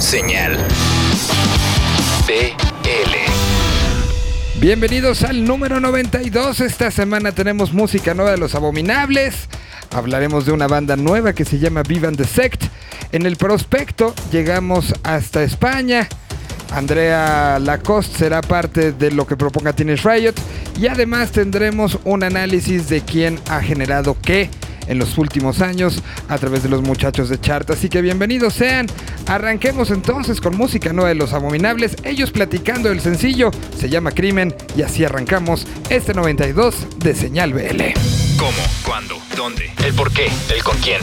Señal BL. Bienvenidos al número 92. Esta semana tenemos música nueva de los abominables. Hablaremos de una banda nueva que se llama Vivan the Sect. En el prospecto llegamos hasta España. Andrea Lacoste será parte de lo que proponga Teenage Riot. Y además tendremos un análisis de quién ha generado qué en los últimos años a través de los muchachos de Chart. Así que bienvenidos sean. Arranquemos entonces con música nueva de los abominables. Ellos platicando el sencillo se llama Crimen y así arrancamos este 92 de Señal BL. ¿Cómo? ¿Cuándo? ¿Dónde? ¿El por qué? ¿El con quién?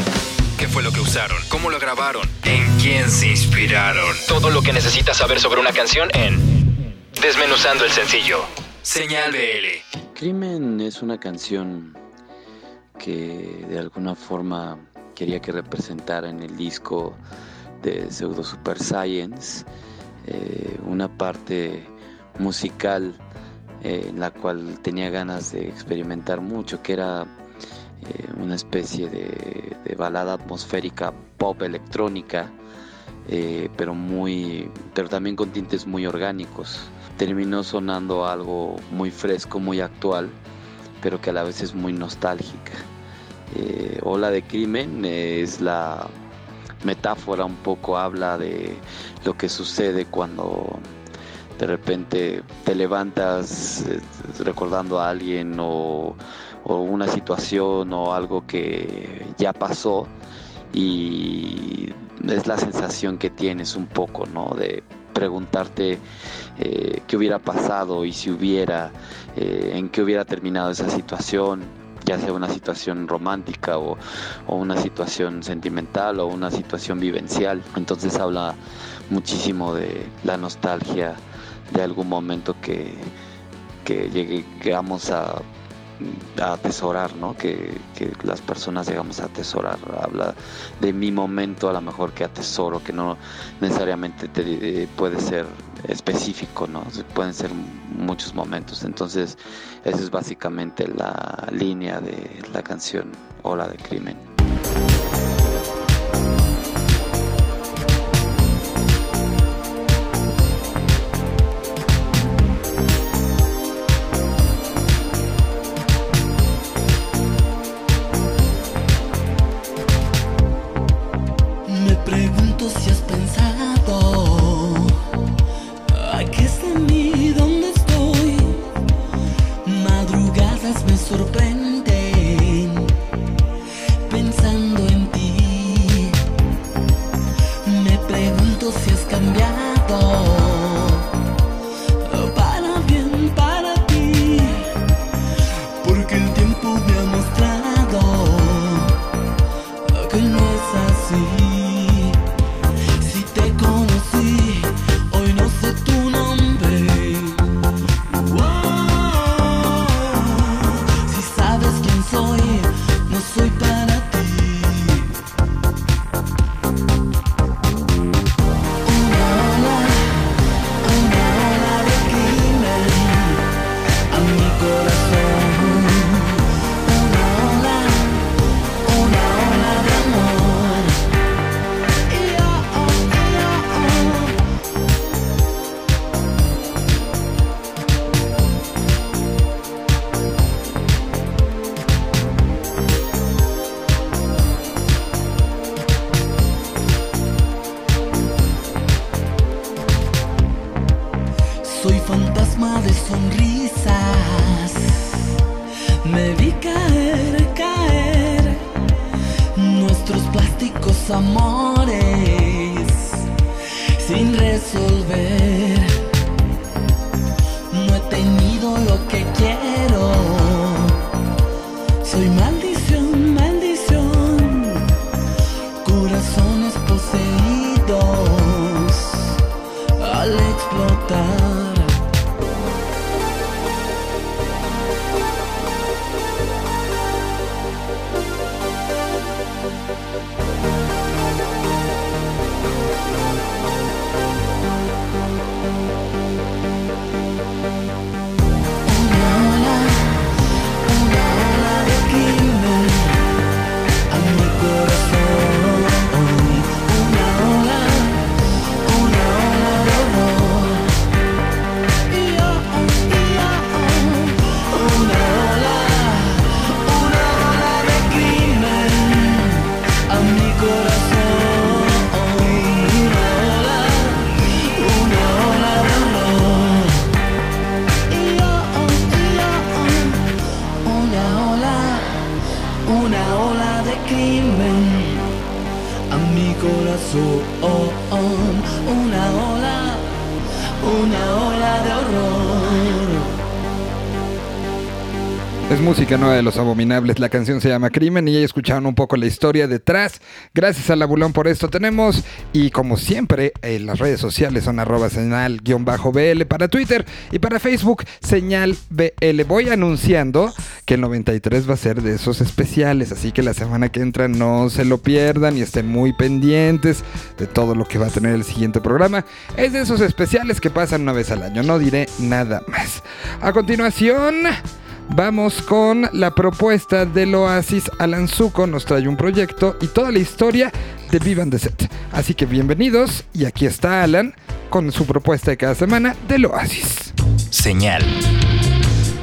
¿Qué fue lo que usaron? ¿Cómo lo grabaron? ¿En quién se inspiraron? Todo lo que necesitas saber sobre una canción en Desmenuzando el sencillo. Señal BL. Crimen es una canción que de alguna forma quería que representara en el disco de Pseudo Super Science eh, una parte musical eh, en la cual tenía ganas de experimentar mucho, que era eh, una especie de, de, balada atmosférica pop electrónica, pero muy, pero también con tintes muy orgánicos. Terminó sonando algo muy fresco, muy actual pero que a la vez es muy nostálgica. Eh, Ola de Crimen es la metáfora un poco, habla de lo que sucede cuando de repente te levantas eh, recordando a alguien o, o, una situación o algo que ya pasó y es la sensación que tienes un poco, ¿no? De preguntarte eh, qué hubiera pasado y si hubiera, eh, en qué hubiera terminado esa situación, ya sea una situación romántica o, o, una situación sentimental o una situación vivencial. Entonces habla muchísimo de la nostalgia de algún momento que, que llegamos a a atesorar, ¿no? Que, que, las personas llegamos a atesorar. Habla de mi momento a lo mejor que atesoro, que no necesariamente te, eh, puede ser específico, ¿no? Pueden ser muchos momentos. Entonces, esa es básicamente la línea de la canción Ola de Crimen. sin resolver. No he tenido lo que quiero. Nueva de Los Abominables. La canción se llama Crimen y ya escucharon un poco la historia detrás. Gracias a Labulón por esto tenemos. Y como siempre, en las redes sociales son arroba señal-bl para Twitter y para Facebook señal BL. Voy anunciando que el 93 va a ser de esos especiales. Así que la semana que entra no se lo pierdan y estén muy pendientes de todo lo que va a tener el siguiente programa. Es de esos especiales que pasan una vez al año. No diré nada más. A continuación... Vamos con la propuesta del Oasis. Alan Zuko nos trae un proyecto y toda la historia de Vivan the Set. Así que bienvenidos y aquí está Alan con su propuesta de cada semana del Oasis. Señal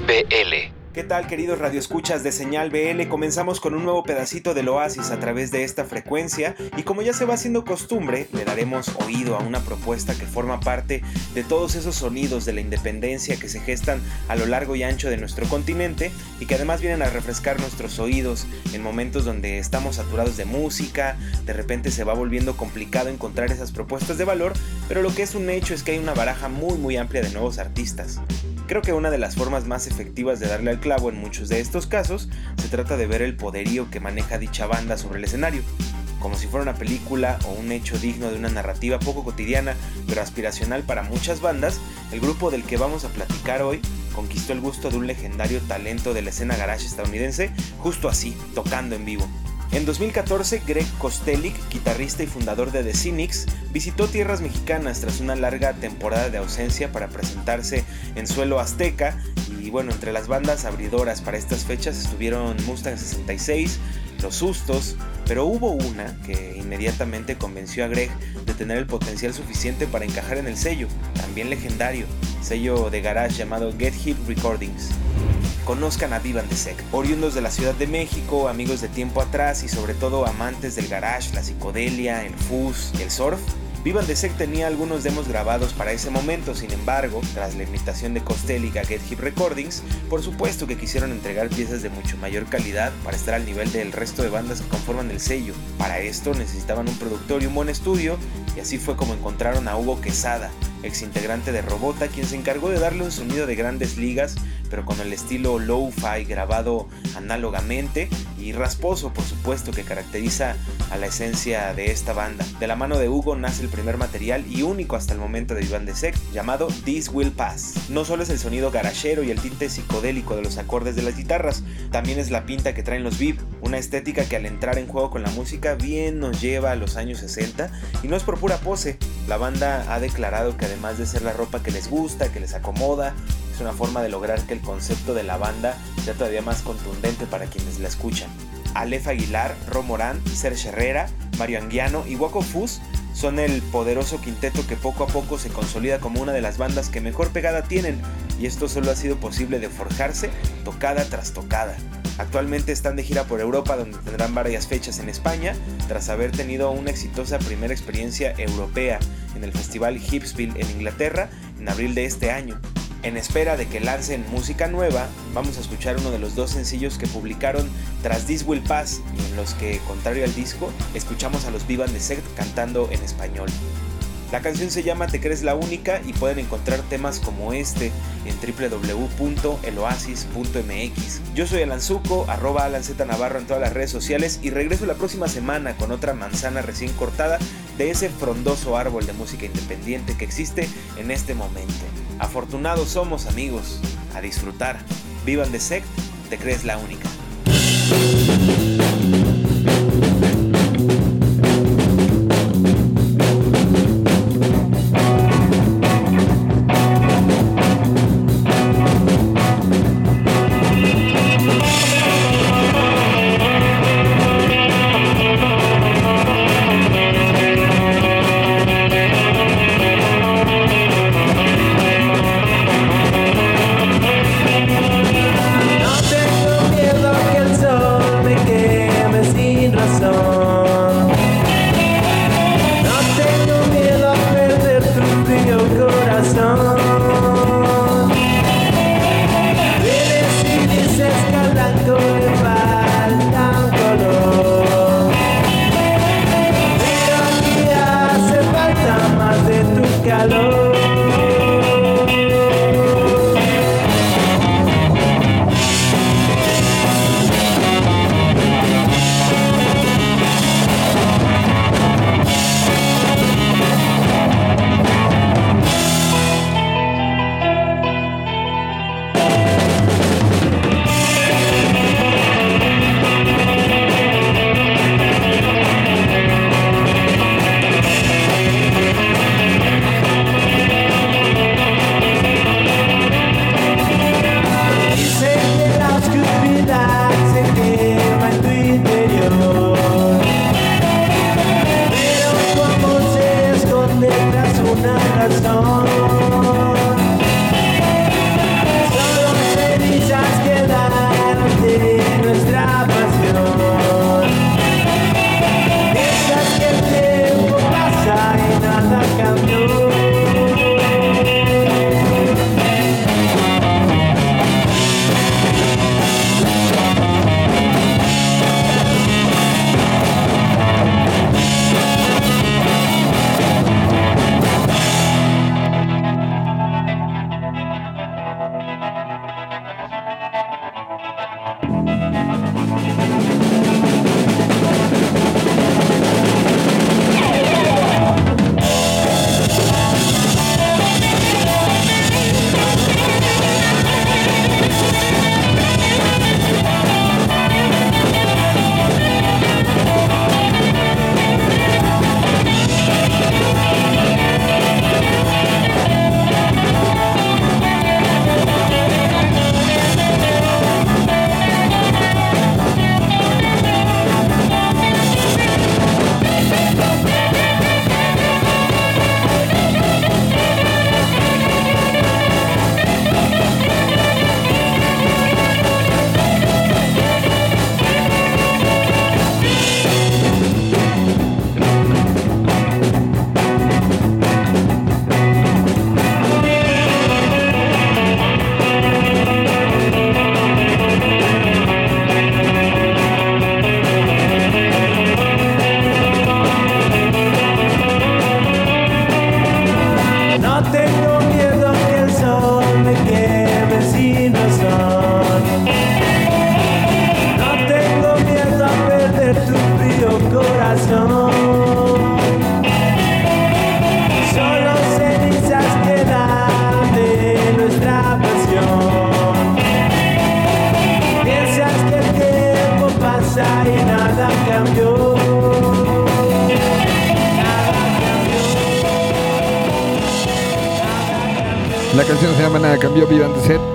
BL. ¿Qué tal queridos radioescuchas de Señal BL? Comenzamos con un nuevo pedacito del oasis a través de esta frecuencia y como ya se va haciendo costumbre, le daremos oído a una propuesta que forma parte de todos esos sonidos de la independencia que se gestan a lo largo y ancho de nuestro continente y que además vienen a refrescar nuestros oídos en momentos donde estamos saturados de música, de repente se va volviendo complicado encontrar esas propuestas de valor, pero lo que es un hecho es que hay una baraja muy muy amplia de nuevos artistas. Creo que una de las formas más efectivas de darle al clavo en muchos de estos casos se trata de ver el poderío que maneja dicha banda sobre el escenario. Como si fuera una película o un hecho digno de una narrativa poco cotidiana pero aspiracional para muchas bandas, el grupo del que vamos a platicar hoy conquistó el gusto de un legendario talento de la escena garage estadounidense justo así, tocando en vivo. En 2014, Greg Kostelic, guitarrista y fundador de The Cynics, visitó tierras mexicanas tras una larga temporada de ausencia para presentarse en suelo azteca. Y bueno, entre las bandas abridoras para estas fechas estuvieron Mustang 66, Los Sustos, pero hubo una que inmediatamente convenció a Greg de tener el potencial suficiente para encajar en el sello, también legendario, sello de garage llamado Get Hip Recordings conozcan a Vivan de Sec. Oriundos de la Ciudad de México, amigos de tiempo atrás y sobre todo amantes del garage, la psicodelia, el fuzz y el surf, Vivan de Sec tenía algunos demos grabados para ese momento, sin embargo, tras la invitación de Costelli a Get Hip Recordings, por supuesto que quisieron entregar piezas de mucho mayor calidad para estar al nivel del resto de bandas que conforman el sello. Para esto necesitaban un productor y un buen estudio, y así fue como encontraron a Hugo Quesada, ex integrante de Robota, quien se encargó de darle un sonido de grandes ligas pero con el estilo low-fi grabado análogamente y rasposo, por supuesto, que caracteriza a la esencia de esta banda. De la mano de Hugo nace el primer material y único hasta el momento de Iván de Sec, llamado This Will Pass. No solo es el sonido garachero y el tinte psicodélico de los acordes de las guitarras, también es la pinta que traen los Viv, una estética que al entrar en juego con la música bien nos lleva a los años 60 y no es por pura pose. La banda ha declarado que además de ser la ropa que les gusta, que les acomoda, es una forma de lograr que el concepto de la banda sea todavía más contundente para quienes la escuchan. Aleph Aguilar, Romorán, Serge Herrera, Mario Anguiano y Waco Fus son el poderoso quinteto que poco a poco se consolida como una de las bandas que mejor pegada tienen, y esto solo ha sido posible de forjarse tocada tras tocada. Actualmente están de gira por Europa donde tendrán varias fechas en España, tras haber tenido una exitosa primera experiencia europea en el Festival Hipsville en Inglaterra en abril de este año. En espera de que lancen música nueva, vamos a escuchar uno de los dos sencillos que publicaron tras This Will Pass y en los que, contrario al disco, escuchamos a los Vivan de Sect cantando en español. La canción se llama Te crees la única y pueden encontrar temas como este en www.eloasis.mx. Yo soy Alan Zuko, arroba Alan Z Navarro en todas las redes sociales y regreso la próxima semana con otra manzana recién cortada de ese frondoso árbol de música independiente que existe en este momento. Afortunados somos amigos, a disfrutar. Vivan de Sect, te crees la única.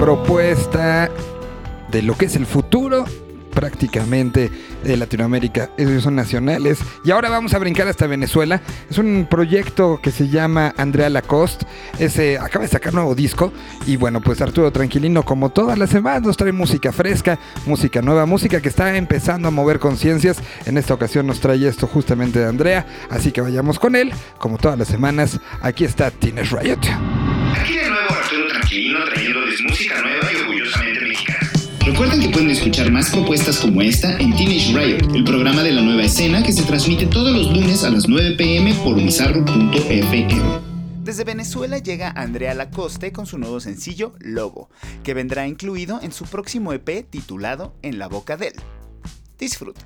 Propuesta de lo que es el futuro prácticamente de Latinoamérica. Ellos son nacionales. Y ahora vamos a brincar hasta Venezuela. Es un proyecto que se llama Andrea Lacoste. Ese acaba de sacar nuevo disco. Y bueno, pues Arturo Tranquilino, como todas las semanas, nos trae música fresca, música nueva, música que está empezando a mover conciencias. En esta ocasión nos trae esto justamente de Andrea. Así que vayamos con él. Como todas las semanas, aquí está Teenage Riot. Aquí de nuevo Arturo Tranquilino música nueva y orgullosamente mexicana. Recuerden que pueden escuchar más propuestas como esta en Teenage Riot, el programa de la nueva escena que se transmite todos los lunes a las 9 pm por bizarro.fm. Desde Venezuela llega Andrea Lacoste con su nuevo sencillo Lobo, que vendrá incluido en su próximo EP titulado En la boca del. Disfruten.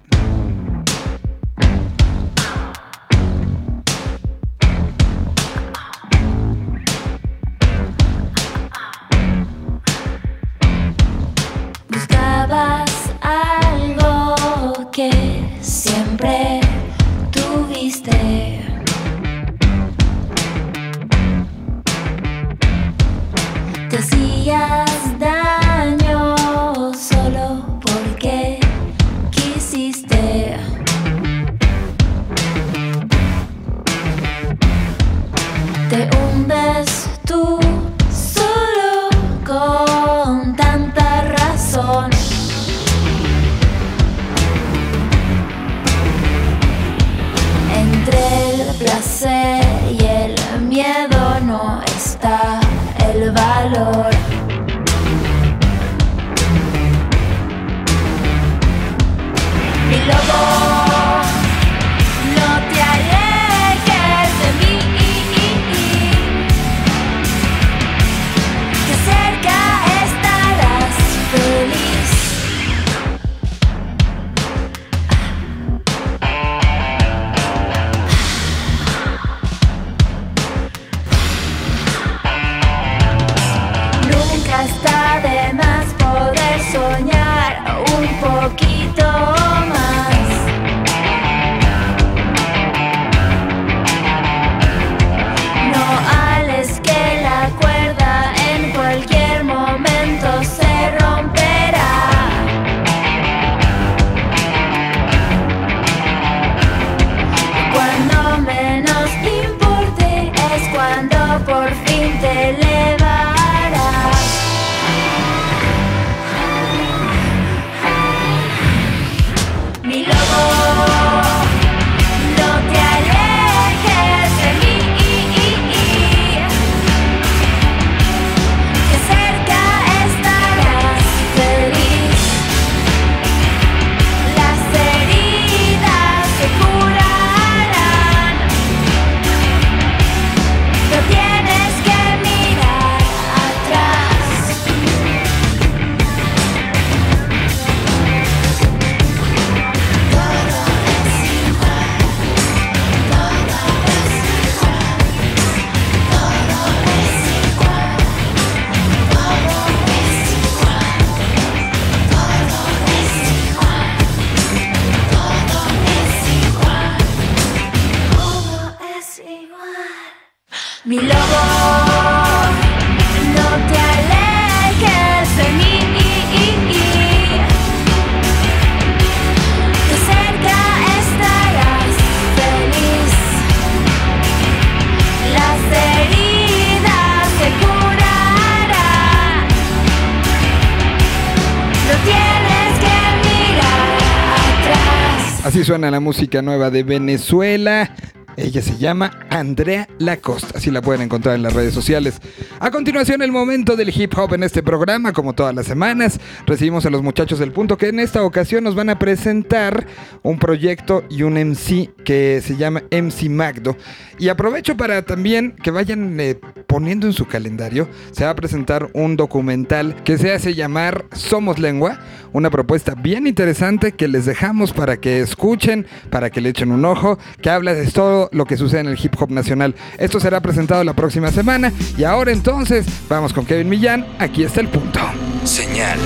Suena la música nueva de Venezuela. Ella se llama Andrea Lacoste, así la pueden encontrar en las redes sociales. A continuación, el momento del hip hop en este programa, como todas las semanas, recibimos a los muchachos del punto que en esta ocasión nos van a presentar un proyecto y un MC que se llama MC Magdo. Y aprovecho para también que vayan eh, poniendo en su calendario, se va a presentar un documental que se hace llamar Somos Lengua, una propuesta bien interesante que les dejamos para que escuchen, para que le echen un ojo, que habla de todo lo que sucede en el hip hop nacional. Esto será presentado la próxima semana y ahora entonces vamos con Kevin Millán, aquí está el punto. Señal.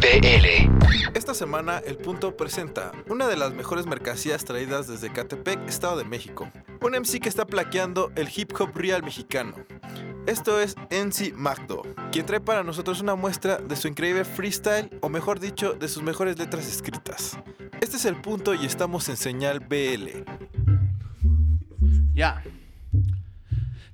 BL. Esta semana El Punto presenta una de las mejores mercancías traídas desde Catepec, Estado de México. Un MC que está plaqueando el hip hop real mexicano. Esto es NC Magdo, quien trae para nosotros una muestra de su increíble freestyle, o mejor dicho, de sus mejores letras escritas. Este es el punto y estamos en señal BL. Ya.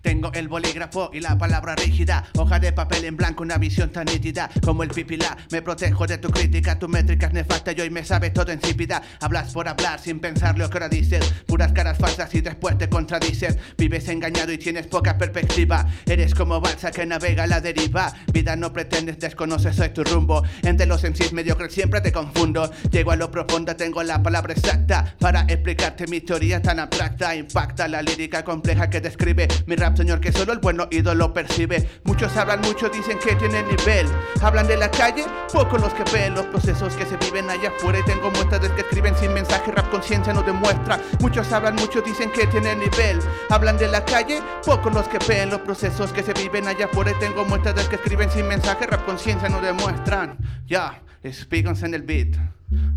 Tengo el bolígrafo y la palabra rígida, hoja de papel en blanco, una visión tan nítida como el pipila. Me protejo de tu crítica, tu métrica es nefasta y hoy me sabe todo insípida. Hablas por hablar sin pensar lo que ahora dices, puras caras falsas y después te contradices. Vives engañado y tienes poca perspectiva. Eres como balsa que navega a la deriva. Vida no pretendes, desconoces, soy tu rumbo. Entre los MCs mediocres siempre te confundo. Llego a lo profundo, tengo la palabra exacta para explicarte mi teoría tan abstracta. Impacta la lírica compleja que describe mi rap señor, que solo el buen oído lo percibe. Muchos hablan mucho, dicen que tienen nivel. Hablan de la calle, pocos los que ven los procesos que se viven allá afuera. Tengo muestras de que escriben sin mensaje, rap conciencia no demuestra. Muchos hablan mucho, dicen que tienen nivel. Hablan de la calle, pocos los que ven los procesos que se viven allá afuera. Tengo muestras de que escriben sin mensaje, rap conciencia no demuestran. Ya, yeah, en el beat.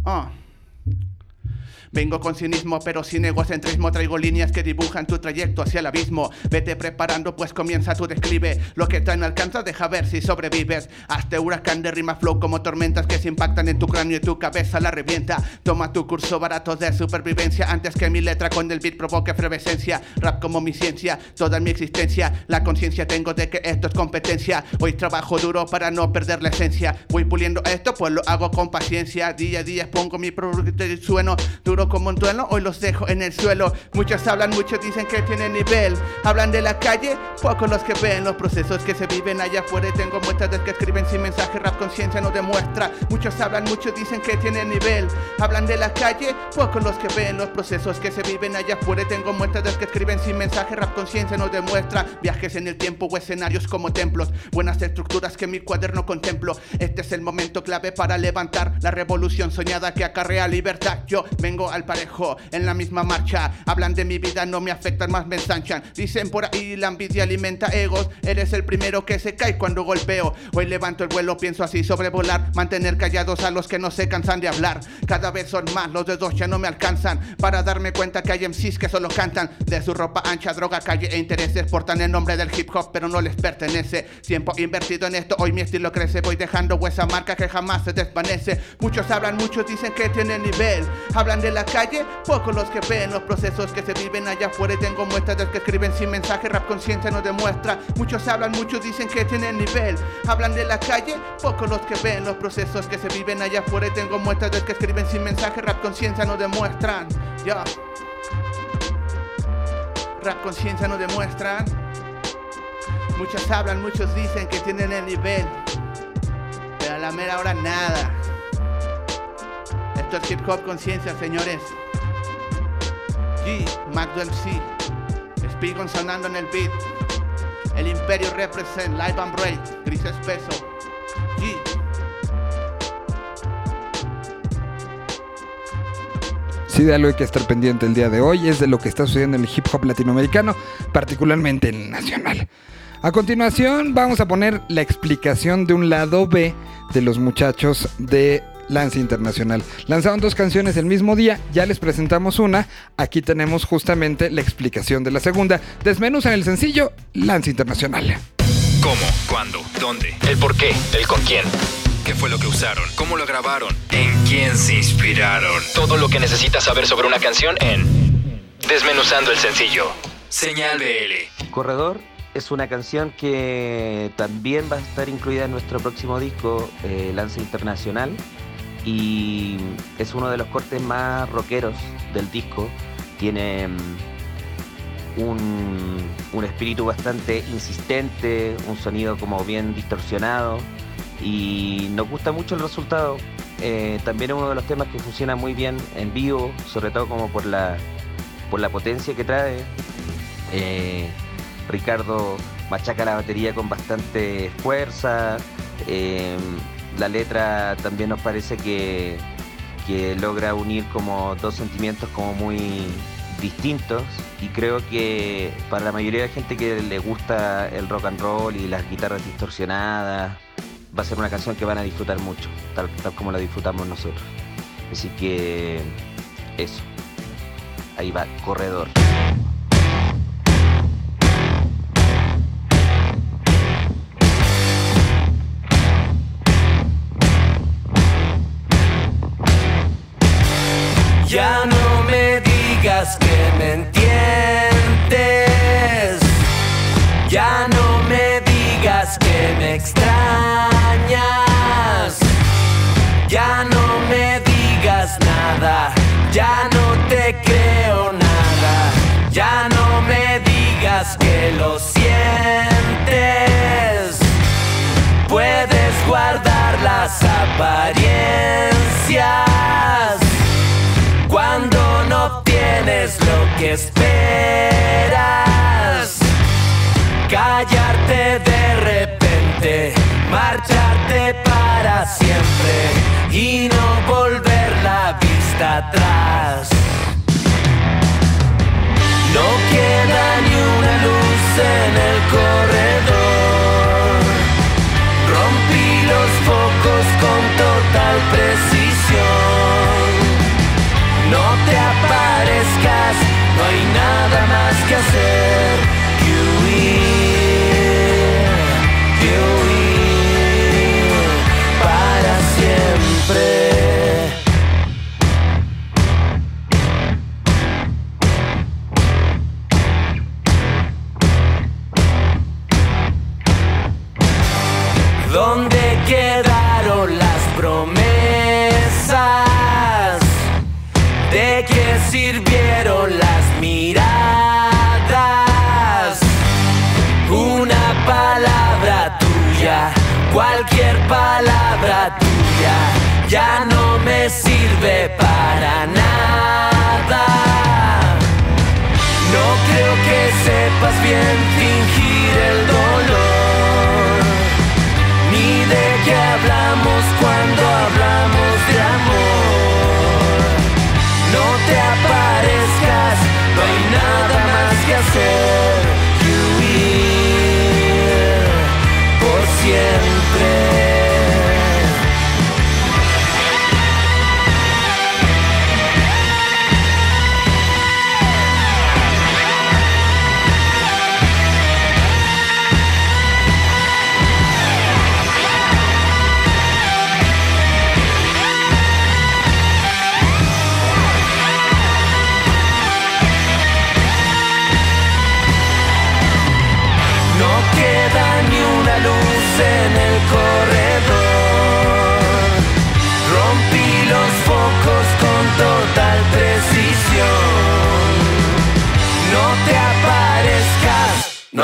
Ah. Vengo con cinismo, pero sin egocentrismo. Traigo líneas que dibujan tu trayecto hacia el abismo. Vete preparando, pues comienza tu declive. Lo que tan alcanza, deja ver si sobrevives. Hazte huracán de rima flow como tormentas que se impactan en tu cráneo y tu cabeza la revienta. Toma tu curso barato de supervivencia antes que mi letra con el beat provoque efervescencia. Rap como mi ciencia, toda mi existencia. La conciencia tengo de que esto es competencia. Hoy trabajo duro para no perder la esencia. Voy puliendo esto, pues lo hago con paciencia. Día a día pongo mi producto y sueno duro como un duelo, hoy los dejo en el suelo. Muchos hablan, muchos dicen que tienen nivel. Hablan de la calle, pocos los que ven los procesos que se viven allá afuera. Tengo muestras de que escriben sin mensaje, rap conciencia no demuestra. Muchos hablan, muchos dicen que tienen nivel. Hablan de la calle, pocos los que ven los procesos que se viven allá afuera. Tengo muestras de que escriben sin mensaje, rap conciencia no demuestra. Viajes en el tiempo o escenarios como templos, buenas estructuras que mi cuaderno contemplo. Este es el momento clave para levantar la revolución soñada que acarrea libertad. Yo vengo al parejo en la misma marcha. Hablan de mi vida, no me afectan, más me ensanchan. Dicen por ahí la envidia alimenta egos. Eres el primero que se cae cuando golpeo. Hoy levanto el vuelo, pienso así sobrevolar. Mantener callados a los que no se cansan de hablar. Cada vez son más, los dedos ya no me alcanzan. Para darme cuenta que hay MCs que solo cantan. De su ropa ancha, droga, calle e intereses. Portan el nombre del hip hop, pero no les pertenece. Tiempo invertido en esto, hoy mi estilo crece. Voy dejando esa marca que jamás se desvanece. Muchos hablan, muchos dicen que tienen nivel. Hablan de la calle, pocos los que ven los procesos que se viven allá afuera. Tengo muestras de que escriben sin mensaje, rap conciencia no demuestra. Muchos hablan, muchos dicen que tienen nivel. Hablan de la calle, pocos los que ven los procesos que se viven allá afuera. Tengo muestras de que escriben sin mensaje, rap conciencia no demuestran. Ya. Rap conciencia no demuestran. Muchos hablan, muchos dicen que tienen el nivel. Pero a la mera hora nada. Esto es hip hop conciencia, señores. G, Magdo MC. Spigon sonando en el beat. El Imperio represent, Live and Break, Gris Espeso. G. Sí, de algo hay que estar pendiente el día de hoy es de lo que está sucediendo en el hip hop latinoamericano, particularmente en el nacional. A continuación vamos a poner la explicación de un lado B de los muchachos de Lance Internacional. Lanzaron dos canciones el mismo día, ya les presentamos una, aquí tenemos justamente la explicación de la segunda. Desmenuzan el sencillo Lance Internacional. ¿Cómo? ¿Cuándo? ¿Dónde? ¿El por qué? ¿El con quién? ¿Qué fue lo que usaron? ¿Cómo lo grabaron? ¿En quién se inspiraron? Todo lo que necesitas saber sobre una canción en Desmenuzando el sencillo. Señal BL. Corredor es una canción que también va a estar incluida en nuestro próximo disco, eh, Lance Internacional, y es uno de los cortes más rockeros del disco. Tiene mm, un, un espíritu bastante insistente, un sonido como bien distorsionado y nos gusta mucho el resultado. Eh, también es uno de los temas que funciona muy bien en vivo, sobre todo como por la, por la potencia que trae. Eh, Ricardo machaca la batería con bastante fuerza. eh, la letra también nos parece que, que logra unir como dos sentimientos como muy distintos y creo que para la mayoría de la gente que le gusta el rock and roll y las guitarras distorsionadas va a ser una canción que van a disfrutar mucho, tal, tal como la disfrutamos nosotros. Así que eso. Ahí va, corredor. Ya no me digas que me entiendes. Ya no me digas que me extrañas. Ya no me digas nada. Ya no te creo nada. Ya no me digas que lo sientes. Puedes guardar las apariencias obtienes lo que esperas. Callarte de repente, marcharte para siempre y no volver la vista atrás. No queda ni una luz en el corredor. Rompí los focos con total precisión.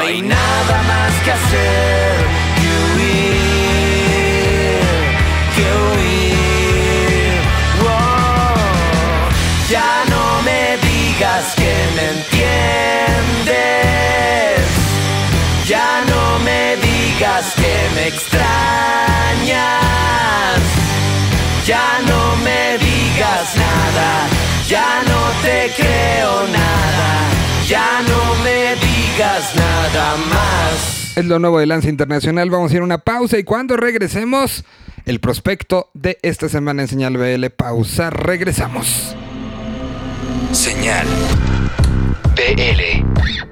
Hay nada más que hacer más. Es lo nuevo de Lanza Internacional. Vamos a ir a una pausa y cuando regresemos, el prospecto de esta semana en Señal BL. Pausa, regresamos. Señal BL.